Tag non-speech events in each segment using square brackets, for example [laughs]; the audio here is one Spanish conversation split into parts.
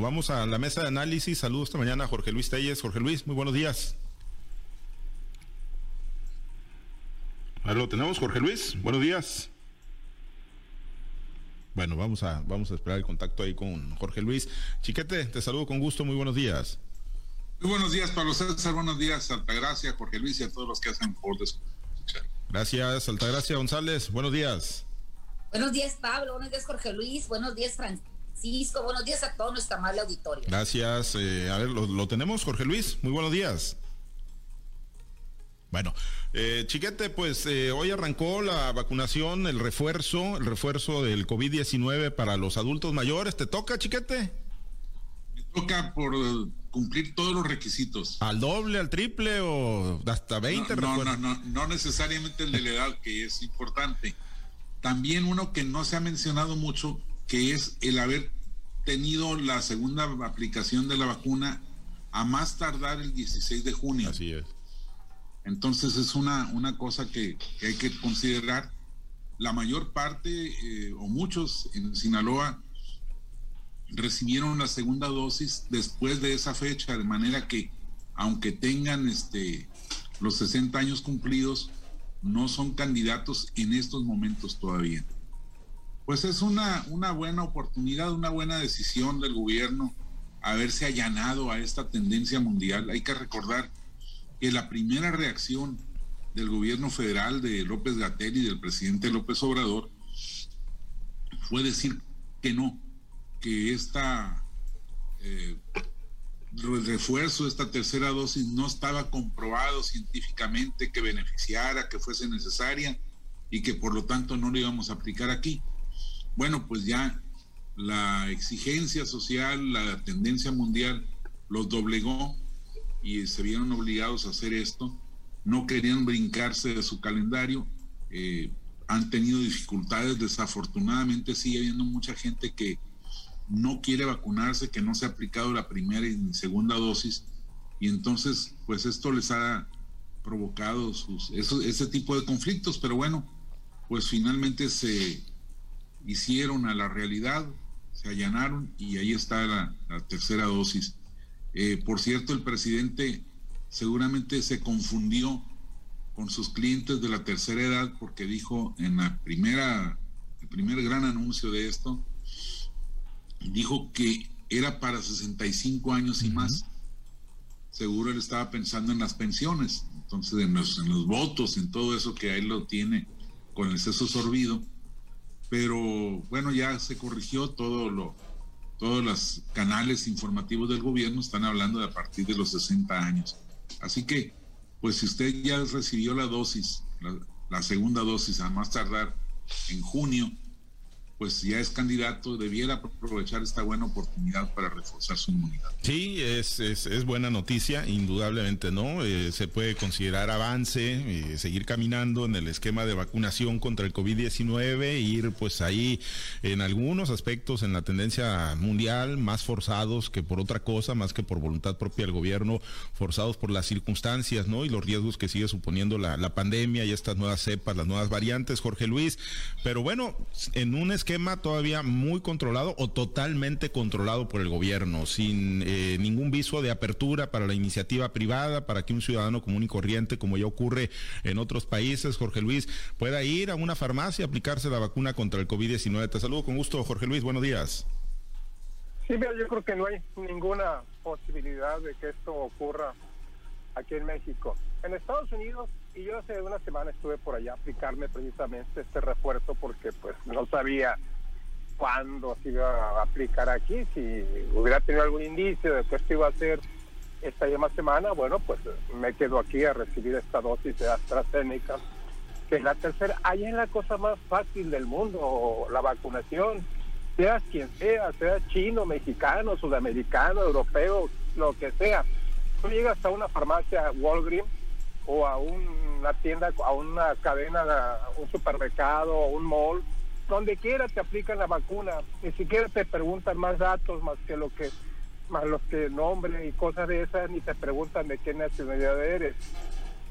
Vamos a la mesa de análisis. Saludos esta mañana a Jorge Luis Telles. Jorge Luis, muy buenos días. Ahí lo tenemos, Jorge Luis. Buenos días. Bueno, vamos a, vamos a esperar el contacto ahí con Jorge Luis. Chiquete, te saludo con gusto. Muy buenos días. Muy buenos días, Pablo César. Buenos días, Altagracia, Jorge Luis y a todos los que hacen por escuchar. Gracias, Altagracia González. Buenos días. Buenos días, Pablo. Buenos días, Jorge Luis. Buenos días, Francisco. Francisco. Buenos días a todo nuestro amable auditorio. Gracias. Eh, a ver, lo, tenemos, Jorge Luis. Muy buenos días. Bueno, eh, Chiquete, pues eh, hoy arrancó la vacunación, el refuerzo, el refuerzo del COVID-19 para los adultos mayores. ¿Te toca, Chiquete? Me toca por cumplir todos los requisitos. ¿Al doble, al triple o hasta 20? No, no, no, no, necesariamente el de la edad, que es importante. También uno que no se ha mencionado mucho, que es el haber tenido la segunda aplicación de la vacuna a más tardar el 16 de junio. Así es. Entonces es una, una cosa que, hay que considerar. La mayor parte eh, o muchos en Sinaloa recibieron la segunda dosis después de esa fecha, de manera que aunque tengan este, los 60 años cumplidos, no son candidatos en estos momentos todavía pues es una, una buena oportunidad, una buena decisión del gobierno haberse allanado a esta tendencia mundial. Hay que recordar que la primera reacción del gobierno federal de López Gatel y del presidente López Obrador fue decir que no, que esta eh, refuerzo, esta tercera dosis no estaba comprobado científicamente que beneficiara, que fuese necesaria y que por lo tanto no lo íbamos a aplicar aquí bueno, pues ya la exigencia social, la tendencia mundial los doblegó y se vieron obligados a hacer esto. No querían brincarse de su calendario. Eh, han tenido dificultades. Desafortunadamente sigue habiendo mucha gente que no quiere vacunarse, que no se ha aplicado la primera y segunda dosis. Y entonces, pues esto les ha provocado sus, ese tipo de conflictos. Pero bueno, pues finalmente se, hicieron a la realidad, se allanaron y ahí está la, tercera dosis. Eh, por cierto, el presidente seguramente se confundió con sus clientes de la tercera edad porque dijo en la primera, el primer gran anuncio de esto, dijo que era para 65 años y más. Seguro él estaba pensando en las pensiones, entonces en los, en los votos, en todo eso que ahí lo tiene con el seso sorbido pero bueno, ya se corrigió todo lo, todos los canales informativos del gobierno están hablando de a partir de los 60 años. Así que, pues si usted ya recibió la dosis, la, la segunda dosis a más tardar en junio, pues ya es candidato, debiera aprovechar esta buena oportunidad para reforzar su inmunidad. Sí, es, es, buena noticia, indudablemente, ¿no? Eh, se puede considerar avance, eh, seguir caminando en el esquema de vacunación contra el COVID-19, ir pues ahí en algunos aspectos en la tendencia mundial, más forzados que por otra cosa, más que por voluntad propia del gobierno, forzados por las circunstancias, ¿no? Y los riesgos que sigue suponiendo la, la pandemia y estas nuevas cepas, las nuevas variantes, Jorge Luis. Pero bueno, en un esquema todavía muy controlado o totalmente controlado por el gobierno, sin eh, ningún viso de apertura para la iniciativa privada, para que un ciudadano común y corriente, como ya ocurre en otros países, Jorge Luis, pueda ir a una farmacia a aplicarse la vacuna contra el COVID-19. Te saludo con gusto, Jorge Luis, buenos días. Sí, mira, yo creo que no hay ninguna posibilidad de que esto ocurra aquí en México. En Estados Unidos, y yo hace una semana estuve por allá a aplicarme precisamente este refuerzo porque pues no sabía cuándo se iba a aplicar aquí, si hubiera tenido algún indicio de que esto iba a ser esta misma semana, bueno, pues me quedo aquí a recibir esta dosis de AstraZeneca, que es la tercera, ahí es la cosa más fácil del mundo, la vacunación, seas quien sea, sea chino, mexicano, sudamericano, europeo, lo que sea. Tú llegas a una farmacia Walgreens o a una tienda, a una cadena, un supermercado o un mall, donde quiera te aplican la vacuna, ni siquiera te preguntan más datos más que lo que más los que nombre y cosas de esas, ni te preguntan de qué nacionalidad eres.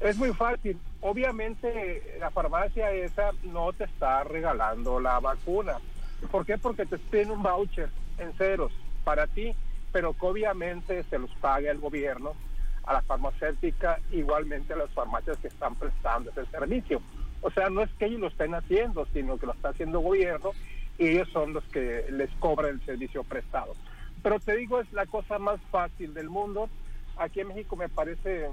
Es muy fácil. Obviamente la farmacia esa no te está regalando la vacuna. ¿Por qué? Porque te tiene un voucher en ceros para ti pero que obviamente se los paga el gobierno a la farmacéutica, igualmente a las farmacias que están prestando ese servicio. O sea, no es que ellos lo estén haciendo, sino que lo está haciendo el gobierno y ellos son los que les cobran el servicio prestado. Pero te digo, es la cosa más fácil del mundo. Aquí en México me parece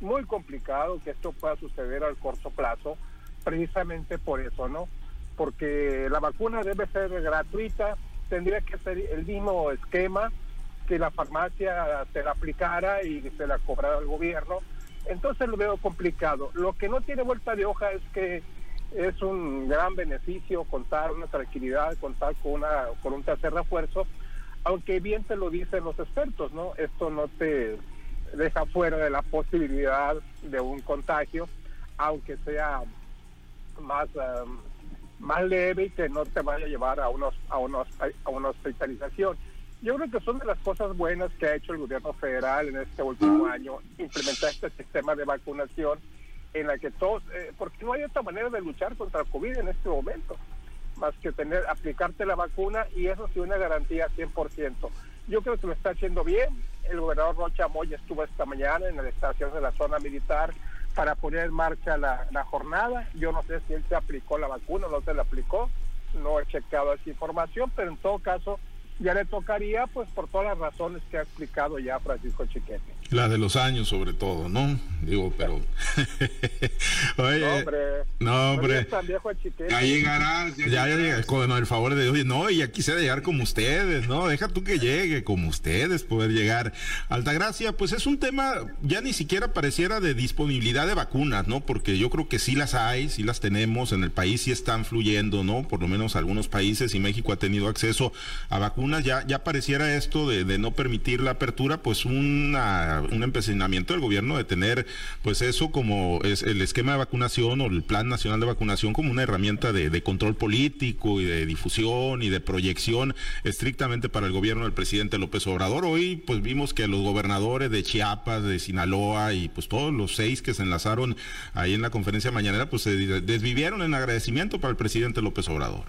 muy complicado que esto pueda suceder al corto plazo, precisamente por eso, ¿no? Porque la vacuna debe ser gratuita, tendría que ser el mismo esquema que la farmacia se la aplicara y se la cobrara al gobierno. Entonces lo veo complicado. Lo que no tiene vuelta de hoja es que es un gran beneficio contar una tranquilidad, contar con una con un tercer refuerzo, aunque bien te lo dicen los expertos, ¿no? Esto no te deja fuera de la posibilidad de un contagio, aunque sea más um, más leve y que no te vaya a llevar a unos a unos a una hospitalización. Yo creo que son de las cosas buenas que ha hecho el gobierno federal en este último año, implementar este sistema de vacunación en la que todos, eh, porque no hay otra manera de luchar contra el COVID en este momento, más que tener, aplicarte la vacuna y eso sí una garantía 100%. Yo creo que lo está haciendo bien. El gobernador Rocha Moya estuvo esta mañana en la estación de la zona militar para poner en marcha la, la jornada. Yo no sé si él se aplicó la vacuna o no se la aplicó. No he checado esa información, pero en todo caso ya le tocaría pues por todas las razones que ha explicado ya Francisco Chiquete. La de los años sobre todo, ¿no? Digo, pero... [laughs] Oye, no, hombre. No, hombre. ya llegarás. Ya, ya, ya con el favor de Dios. No, y aquí se de llegar como ustedes, ¿no? Deja tú que llegue como ustedes poder llegar. Altagracia, pues es un tema ya ni siquiera pareciera de disponibilidad de vacunas, ¿no? Porque yo creo que sí las hay, sí las tenemos en el país, sí están fluyendo, ¿no? Por lo menos algunos países y México ha tenido acceso a vacunas. Ya, ya pareciera esto de, de no permitir la apertura, pues una un empecinamiento del gobierno de tener pues eso como es el esquema de vacunación o el plan nacional de vacunación como una herramienta de, control político y de difusión y de proyección estrictamente para el gobierno del presidente López Obrador. Hoy pues vimos que los gobernadores de Chiapas, de Sinaloa y pues todos los seis que se enlazaron ahí en la conferencia mañanera pues se desvivieron en agradecimiento para el presidente López Obrador.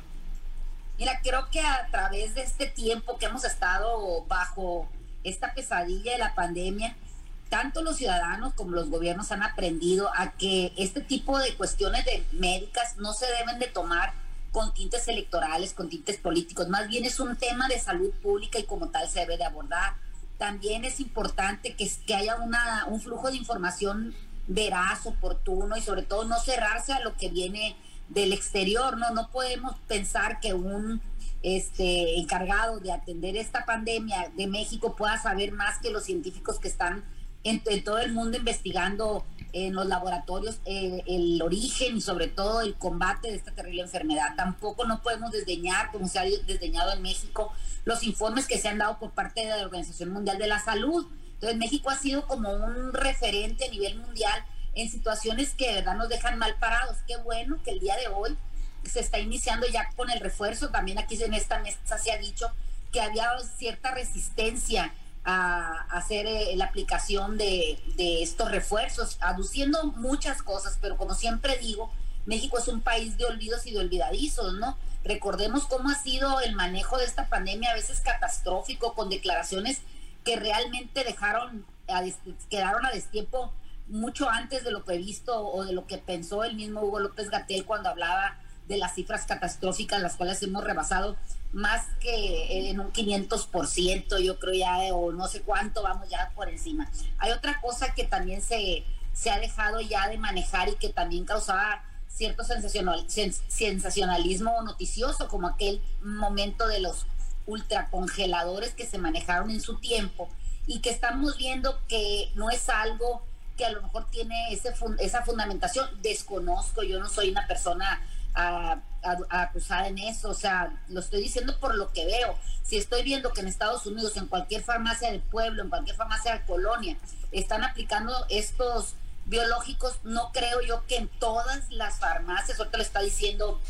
Mira, creo que a través de este tiempo que hemos estado bajo esta pesadilla de la pandemia, tanto los ciudadanos como los gobiernos han aprendido a que este tipo de cuestiones de médicas no se deben de tomar con tintes electorales, con tintes políticos, más bien es un tema de salud pública y como tal se debe de abordar. También es importante que, que haya una, un flujo de información veraz, oportuno y sobre todo no cerrarse a lo que viene del exterior, ¿no? No podemos pensar que un este, encargado de atender esta pandemia de México pueda saber más que los científicos que están en, todo el mundo investigando en los laboratorios eh, el origen y sobre todo el combate de esta terrible enfermedad. Tampoco no podemos desdeñar, como se ha desdeñado en México, los informes que se han dado por parte de la Organización Mundial de la Salud. Entonces México ha sido como un referente a nivel mundial en situaciones que de verdad nos dejan mal parados. Qué bueno que el día de hoy se está iniciando ya con el refuerzo. También aquí en esta mesa se ha dicho que había cierta resistencia a, hacer eh, la aplicación de, estos refuerzos, aduciendo muchas cosas, pero como siempre digo, México es un país de olvidos y de olvidadizos, ¿no? Recordemos cómo ha sido el manejo de esta pandemia, a veces catastrófico, con declaraciones que realmente dejaron, a, quedaron a destiempo mucho antes de lo previsto o de lo que pensó el mismo Hugo López Gatel cuando hablaba de las cifras catastróficas, las cuales hemos rebasado más que en un 500%, yo creo ya, o no sé cuánto, vamos ya por encima. Hay otra cosa que también se, se ha dejado ya de manejar y que también causaba cierto sensacional, sensacionalismo noticioso, como aquel momento de los ultracongeladores que se manejaron en su tiempo y que estamos viendo que no es algo que a lo mejor tiene ese, esa fundamentación. Desconozco, yo no soy una persona a, acusar en eso, o sea, lo estoy diciendo por lo que veo. Si estoy viendo que en Estados Unidos, en cualquier farmacia del pueblo, en cualquier farmacia de colonia, están aplicando estos biológicos, no creo yo que en todas las farmacias, ahorita lo está diciendo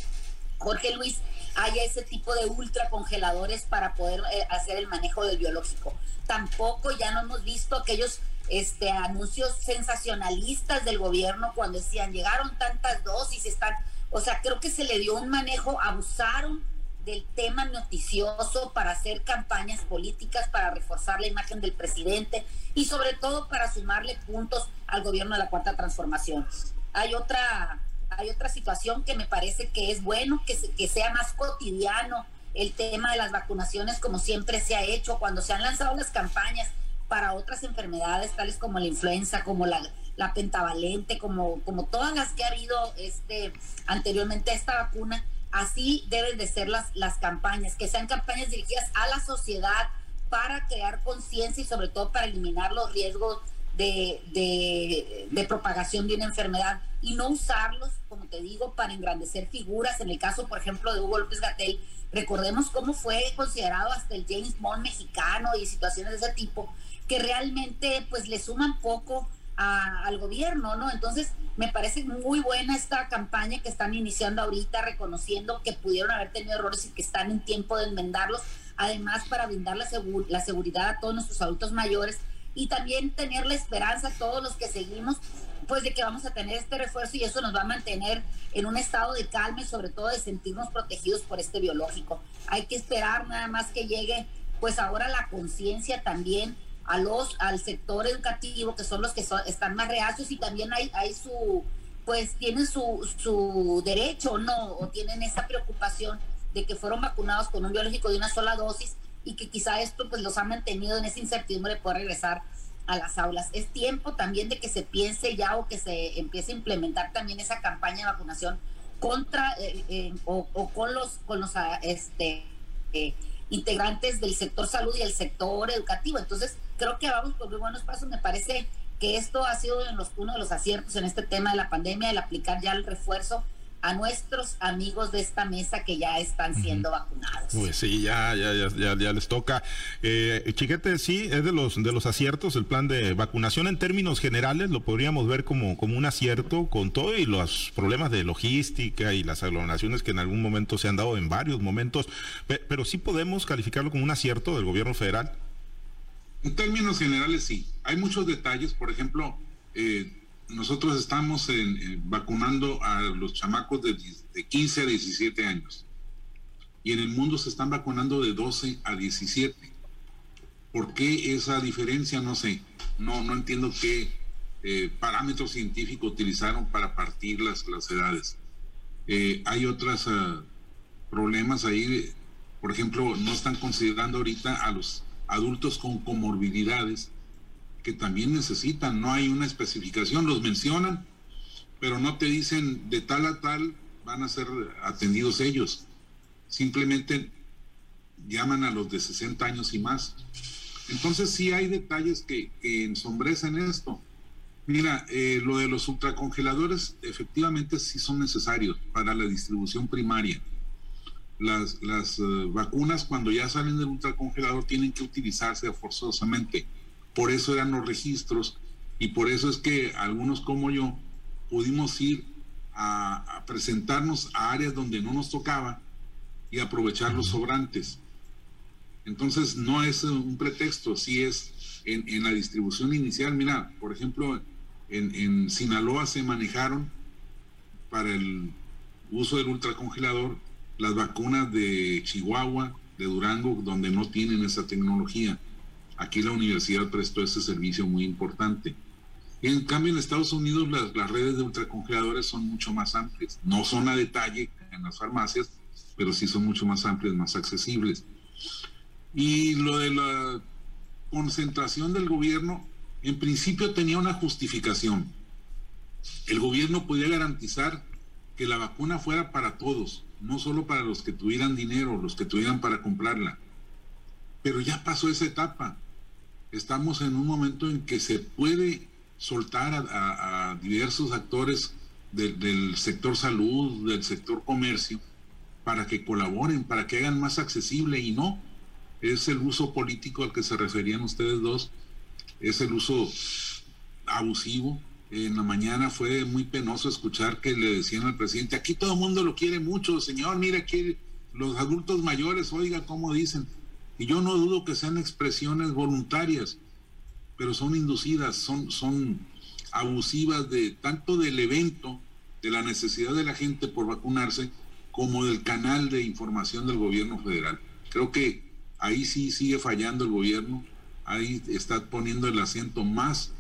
Jorge Luis, haya ese tipo de ultracongeladores para poder eh, hacer el manejo del biológico. Tampoco ya no hemos visto aquellos este anuncios sensacionalistas del gobierno cuando decían llegaron tantas dosis, están o sea, creo que se le dio un manejo, abusaron del tema noticioso para hacer campañas políticas, para reforzar la imagen del presidente y sobre todo para sumarle puntos al gobierno de la Cuarta Transformación. Hay otra, hay otra situación que me parece que es bueno que, que sea más cotidiano el tema de las vacunaciones como siempre se ha hecho cuando se han lanzado las campañas para otras enfermedades tales como la influenza, como la, la pentavalente, como, como todas las que ha habido este, anteriormente a esta vacuna Así deben de ser las, las campañas, que sean campañas dirigidas a la sociedad para crear conciencia y sobre todo para eliminar los riesgos de, de, propagación de una enfermedad y no usarlos, como te digo, para engrandecer figuras. En el caso, por ejemplo, de Hugo López Gatel, recordemos cómo fue considerado hasta el James Bond mexicano y situaciones de ese tipo, que realmente pues le suman poco al gobierno, ¿no? Entonces, me parece muy buena esta campaña que están iniciando ahorita, reconociendo que pudieron haber tenido errores y que están en tiempo de enmendarlos, además para brindar la, la seguridad a todos nuestros adultos mayores y también tener la esperanza a todos los que seguimos, pues de que vamos a tener este refuerzo y eso nos va a mantener en un estado de calma y sobre todo de sentirnos protegidos por este biológico. Hay que esperar nada más que llegue pues ahora la conciencia también a los, al sector educativo, que son los que están más reacios y también hay, hay su, pues tienen su, su derecho, ¿no? O tienen esa preocupación de que fueron vacunados con un biológico de una sola dosis y que quizá esto pues los ha mantenido en esa incertidumbre de poder regresar a las aulas. Es tiempo también de que se piense ya o que se empiece a implementar también esa campaña de vacunación contra eh, eh, o, con los con los ah, este eh, integrantes del sector salud y el sector educativo. Entonces, creo que vamos por muy buenos pasos. Me parece que esto ha sido uno de los aciertos en este tema de la pandemia, el aplicar ya el refuerzo a nuestros amigos de esta mesa que ya están siendo vacunados. Pues sí, ya, ya, ya, ya, les toca. Eh, Chiquete, sí, es de los de los aciertos el plan de vacunación en términos generales, lo podríamos ver como, como un acierto con todo y los problemas de logística y las aglomeraciones que en algún momento se han dado en varios momentos, pero sí podemos calificarlo como un acierto del gobierno federal. En términos generales, sí. Hay muchos detalles, por ejemplo, eh, nosotros estamos vacunando a los chamacos de, 15 a 17 años. Y en el mundo se están vacunando de 12 a 17. ¿Por qué esa diferencia? No sé. No, no entiendo qué eh, parámetro científico utilizaron para partir las, las edades. Eh, hay otros ah, problemas ahí. Por ejemplo, no están considerando ahorita a los adultos con comorbilidades que también necesitan, no hay una especificación, los mencionan, pero no te dicen de tal a tal van a ser atendidos ellos. Simplemente llaman a los de 60 años y más. Entonces sí hay detalles que, ensombrecen esto. Mira, eh, lo de los ultracongeladores efectivamente sí son necesarios para la distribución primaria. Las, las eh, vacunas cuando ya salen del ultracongelador tienen que utilizarse forzosamente por eso eran los registros y por eso es que algunos como yo pudimos ir a, presentarnos a áreas donde no nos tocaba y aprovechar los sobrantes. Entonces no es un pretexto, sí es en, la distribución inicial. Mira, por ejemplo, en, en, Sinaloa se manejaron para el uso del ultracongelador las vacunas de Chihuahua, de Durango, donde no tienen esa tecnología. Aquí la universidad prestó ese servicio muy importante. En cambio, en Estados Unidos las, redes de ultracongeladores son mucho más amplias. No son a detalle en las farmacias, pero sí son mucho más amplias, más accesibles. Y lo de la concentración del gobierno, en principio tenía una justificación. El gobierno podía garantizar que la vacuna fuera para todos, no solo para los que tuvieran dinero, los que tuvieran para comprarla. Pero ya pasó esa etapa estamos en un momento en que se puede soltar a, diversos actores del sector salud, del sector comercio, para que colaboren, para que hagan más accesible y no. Es el uso político al que se referían ustedes dos, es el uso abusivo. En la mañana fue muy penoso escuchar que le decían al presidente, aquí todo el mundo lo quiere mucho, señor, mira aquí los adultos mayores, oiga cómo dicen. Y yo no dudo que sean expresiones voluntarias, pero son inducidas, son, son abusivas de tanto del evento, de la necesidad de la gente por vacunarse, como del canal de información del gobierno federal. Creo que ahí sí sigue fallando el gobierno, ahí está poniendo el acento más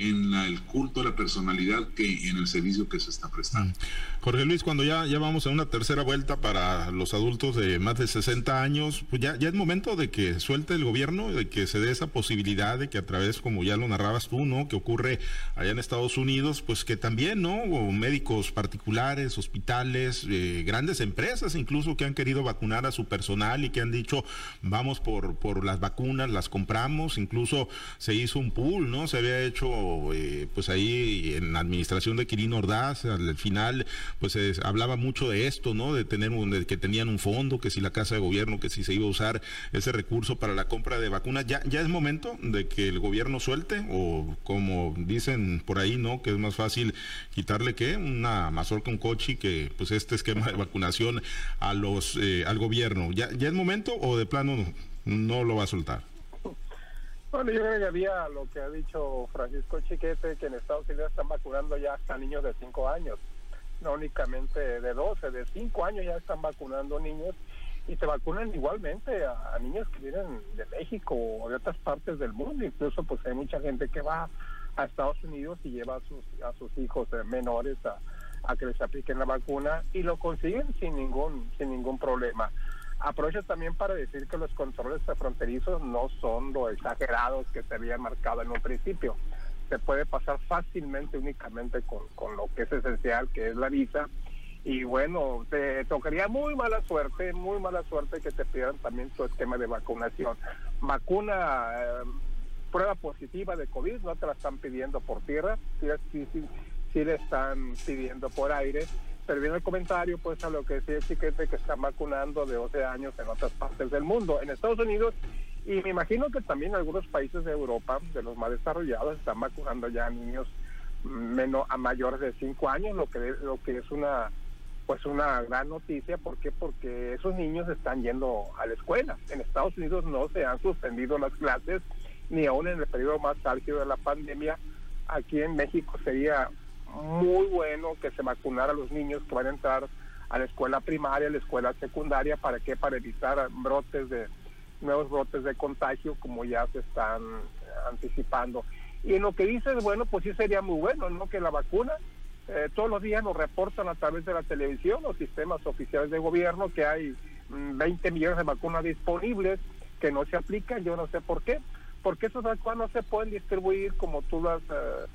en el culto a la personalidad que en el servicio que se está prestando. Mm. Jorge Luis, cuando ya, ya vamos a una tercera vuelta para los adultos de más de 60 años, pues ya, ya es momento de que suelte el gobierno, de que se dé esa posibilidad de que a través, como ya lo narrabas tú, ¿no? Que ocurre allá en Estados Unidos, pues que también, ¿no? Médicos particulares, hospitales, eh, grandes empresas incluso que han querido vacunar a su personal y que han dicho, vamos por, por las vacunas, las compramos, incluso se hizo un pool, ¿no? Se había hecho eh, pues ahí en la administración de Quirino Ordaz, al final, pues se hablaba mucho de esto, ¿no? De tener un, que tenían un fondo, que si la Casa de Gobierno, que si se iba a usar ese recurso para la compra de vacunas. ¿Ya, ya es momento de que el gobierno suelte? O como dicen por ahí, ¿no? Que es más fácil quitarle que una mazorca, un coche, que pues este esquema de vacunación a los eh, al gobierno. ¿Ya, ¿Ya es momento o de plano no lo va a soltar? Bueno, yo agregaría lo que ha dicho Francisco Chiquete, que en Estados Unidos están vacunando ya hasta niños de 5 años, no únicamente de 12, de 5 años ya están vacunando niños y se vacunan igualmente a, niños que vienen de México o de otras partes del mundo. Incluso pues hay mucha gente que va a Estados Unidos y lleva a sus, a sus hijos eh, menores a, a que les apliquen la vacuna y lo consiguen sin ningún, sin ningún problema. Aprovecho también para decir que los controles fronterizos no son lo exagerados que se habían marcado en un principio. Se puede pasar fácilmente únicamente con, con lo que es esencial, que es la visa. Y bueno, te tocaría muy mala suerte, muy mala suerte que te pidieran también tu esquema de vacunación. Vacuna, eh, prueba positiva de COVID, no te la están pidiendo por tierra, sí, sí, sí, le están pidiendo por aire viene el comentario pues a lo que decía Chiquete que están vacunando de 12 años en otras partes del mundo. En Estados Unidos y me imagino que también algunos países de Europa, de los más desarrollados, están vacunando ya niños menos a mayores de 5 años, lo que lo que es una pues una gran noticia, ¿por qué? Porque esos niños están yendo a la escuela. En Estados Unidos no se han suspendido las clases ni aún en el periodo más álgido de la pandemia. Aquí en México sería muy bueno que se vacunara a los niños que van a entrar a la escuela primaria, a la escuela secundaria, ¿para qué? Para evitar brotes de nuevos brotes de contagio como ya se están anticipando. Y en lo que dices, bueno, pues sí sería muy bueno, ¿no? Que la vacuna, eh, todos los días nos reportan a través de la televisión, los sistemas oficiales de gobierno, que hay 20 mm, millones de vacunas disponibles que no se aplican, yo no sé por qué, porque esas vacunas no se pueden distribuir como tú lo has eh,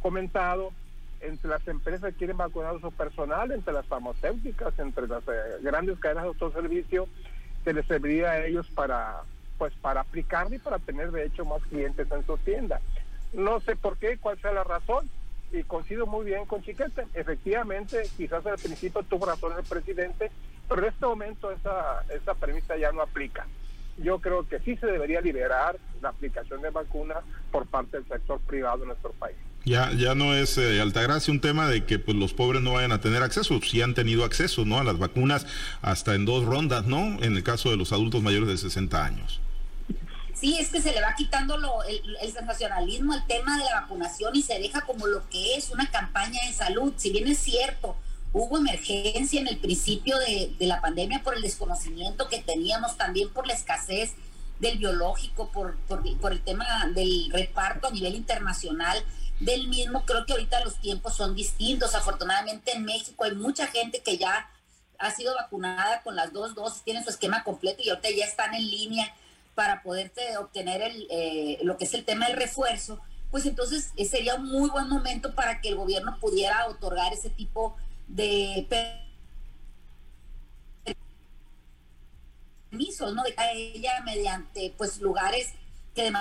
comentado, entre las empresas que quieren vacunar a su personal, entre las farmacéuticas, entre las eh, grandes cadenas de autoservicio, se les serviría a ellos para pues para aplicar y para tener de hecho más clientes en su tienda. No sé por qué, cuál sea la razón, y coincido muy bien con Chiquete. Efectivamente, quizás al principio tuvo razón el presidente, pero en este momento esa, esa premisa ya no aplica. Yo creo que sí se debería liberar la aplicación de vacunas por parte del sector privado en nuestro país. Ya, ya no es eh, Altagracia un tema de que pues los pobres no vayan a tener acceso, sí han tenido acceso, ¿no? A las vacunas hasta en dos rondas, ¿no? En el caso de los adultos mayores de 60 años. Sí, es que se le va quitando lo, el, sensacionalismo al tema de la vacunación y se deja como lo que es una campaña de salud. Si bien es cierto, hubo emergencia en el principio de, de la pandemia por el desconocimiento que teníamos, también por la escasez del biológico, por, por el tema del reparto a nivel internacional del mismo. Creo que ahorita los tiempos son distintos. Afortunadamente en México hay mucha gente que ya ha sido vacunada con las dos dosis, tienen su esquema completo y ahorita ya están en línea para poderte obtener el, eh, lo que es el tema del refuerzo, pues entonces eh, sería un muy buen momento para que el gobierno pudiera otorgar ese tipo de permisos, ¿no? De ella mediante pues lugares que de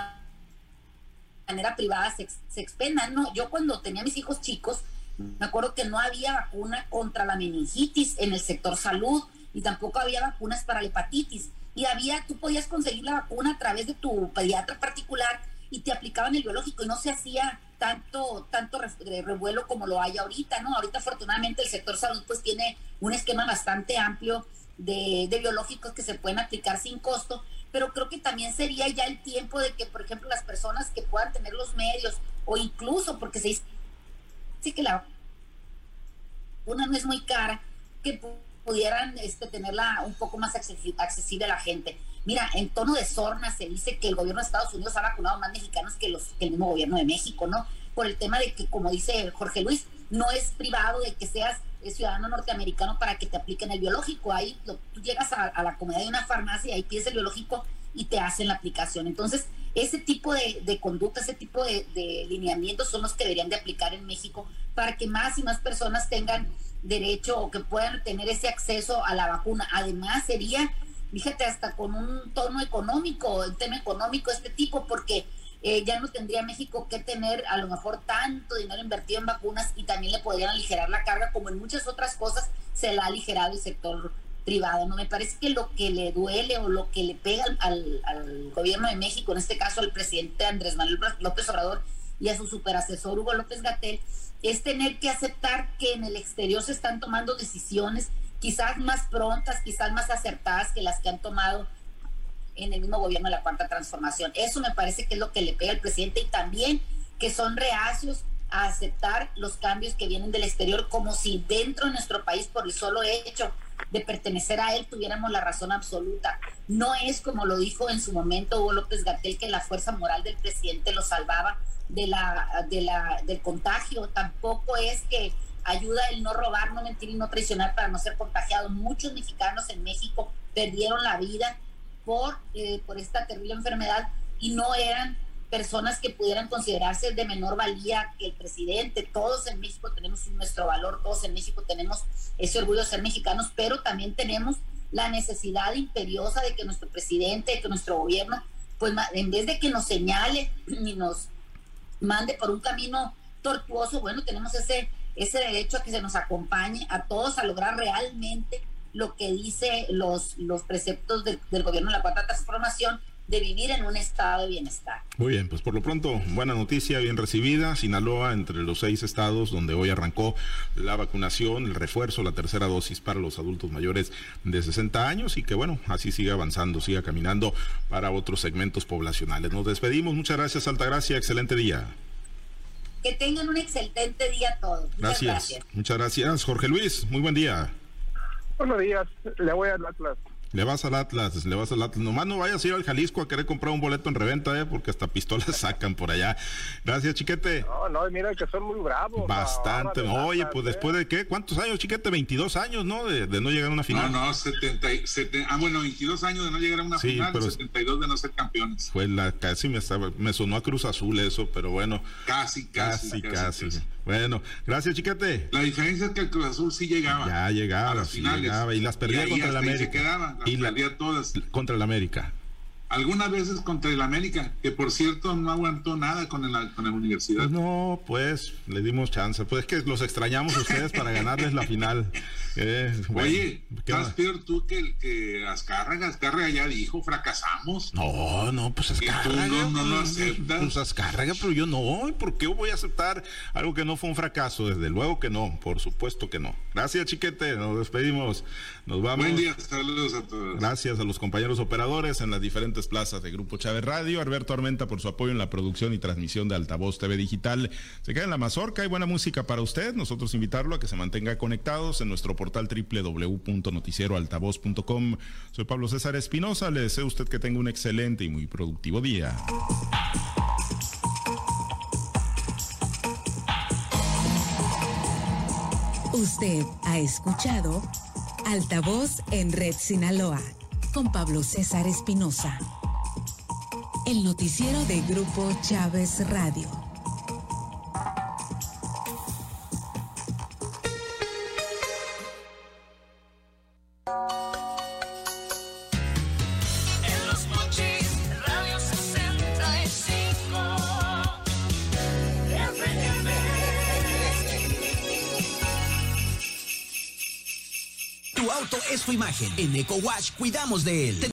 privada se, se expendan. No, yo cuando tenía mis hijos chicos, me acuerdo que no había vacuna contra la meningitis en el sector salud y tampoco había vacunas para la hepatitis. Y había, tú podías conseguir la vacuna a través de tu pediatra particular y te aplicaban el biológico y no se hacía tanto, tanto revuelo como lo hay ahorita, ¿no? Ahorita afortunadamente el sector salud pues tiene un esquema bastante amplio de, de biológicos que se pueden aplicar sin costo pero creo que también sería ya el tiempo de que, por ejemplo, las personas que puedan tener los medios o incluso porque se dice que la una no es muy cara, que pudieran este, tenerla un poco más accesible a la gente. Mira, en tono de sorna se dice que el gobierno de Estados Unidos ha vacunado más mexicanos que, los, que el mismo gobierno de México, ¿no? Por el tema de que, como dice Jorge Luis, no es privado de que seas ciudadano norteamericano para que te apliquen el biológico. Ahí tú llegas a, la comodidad de una farmacia y ahí pides el biológico y te hacen la aplicación. Entonces, ese tipo de, de conducta, ese tipo de, de, lineamientos son los que deberían de aplicar en México para que más y más personas tengan derecho o que puedan tener ese acceso a la vacuna. Además, sería, fíjate, hasta con un tono económico, el tema económico este tipo, porque eh, ya no tendría México que tener a lo mejor tanto dinero invertido en vacunas y también le podrían aligerar la carga, como en muchas otras cosas se la ha aligerado el sector privado. No me parece que lo que le duele o lo que le pega al, al gobierno de México, en este caso al presidente Andrés Manuel López Obrador y a su superasesor Hugo López Gatel, es tener que aceptar que en el exterior se están tomando decisiones quizás más prontas, quizás más acertadas que las que han tomado en el mismo gobierno de la Cuarta Transformación. Eso me parece que es lo que le pega al presidente y también que son reacios a aceptar los cambios que vienen del exterior como si dentro de nuestro país por el solo hecho de pertenecer a él tuviéramos la razón absoluta. No es como lo dijo en su momento Hugo López Gatel que la fuerza moral del presidente lo salvaba de la, de la, del contagio. Tampoco es que ayuda el no robar, no mentir y no traicionar para no ser contagiado. Muchos mexicanos en México perdieron la vida por, eh, por esta terrible enfermedad y no eran personas que pudieran considerarse de menor valía que el presidente. Todos en México tenemos nuestro valor, todos en México tenemos ese orgullo de ser mexicanos, pero también tenemos la necesidad imperiosa de que nuestro presidente, de que nuestro gobierno, pues en vez de que nos señale [clears throat] y nos mande por un camino tortuoso, bueno, tenemos ese, ese derecho a que se nos acompañe a todos a lograr realmente lo que dice los, los preceptos del gobierno de la cuarta transformación de vivir en un estado de bienestar. Muy bien, pues por lo pronto, buena noticia, bien recibida. Sinaloa, entre los seis estados donde hoy arrancó la vacunación, el refuerzo, la tercera dosis para los adultos mayores de 60 años y que bueno, así siga avanzando, siga caminando para otros segmentos poblacionales. Nos despedimos, muchas gracias, Altagracia, excelente día. Que tengan un excelente día todos. gracias. Muchas gracias, Jorge Luis, muy buen día. Buenos días, le voy al Atlas. Le vas al Atlas, le vas al Atlas. Nomás no vayas a ir al Jalisco a querer comprar un boleto en reventa, ¿eh? porque hasta pistolas [laughs] sacan por allá. Gracias, chiquete. No, no, mira que son muy bravos. Bastante. Oye, pues ¿eh? después de qué? ¿Cuántos años, chiquete? 22 años, ¿no? De, no llegar a una final. No, no, 70, ah, bueno, 22 años de no llegar a una sí, final, pero 72 de no ser campeones. Fue la, casi me, me sonó a Cruz Azul eso, pero bueno. Casi, casi. Casi, casi. Bueno, gracias, chiquete. La diferencia es que el Cruz Azul sí llegaba. Ya llegaba, sí llegaba. Y las perdía contra el América. Y se quedaba, las y perdía todas. Contra el América algunas veces contra el América, que por cierto no aguantó nada con, el, con la universidad. Pues no, pues le dimos chance. Pues es que los extrañamos a ustedes para ganarles la final. [laughs] Eh, Oye, estás peor tú que, que Azcárraga. Azcárraga ya dijo, fracasamos. No, no, pues Azcárraga. no, no lo aceptas. Pues Azcárraga, pero yo no. ¿Por qué voy a aceptar algo que no fue un fracaso? Desde luego que no, por supuesto que no. Gracias, chiquete. Nos despedimos. Nos vamos. Buen día, saludos a todos. Gracias a los compañeros operadores en las diferentes plazas de Grupo Chávez Radio. Alberto Armenta por su apoyo en la producción y transmisión de Altavoz TV Digital. Se queda en la mazorca, hay buena música para usted. Nosotros invitarlo a que se mantenga conectados en nuestro portal www.noticieroaltavoz.com. Soy Pablo César Espinosa. Le deseo a usted que tenga un excelente y muy productivo día. Usted ha escuchado Altavoz en Red Sinaloa con Pablo César Espinosa. El noticiero de Grupo Chávez Radio. Imagen. En EcoWash cuidamos de él.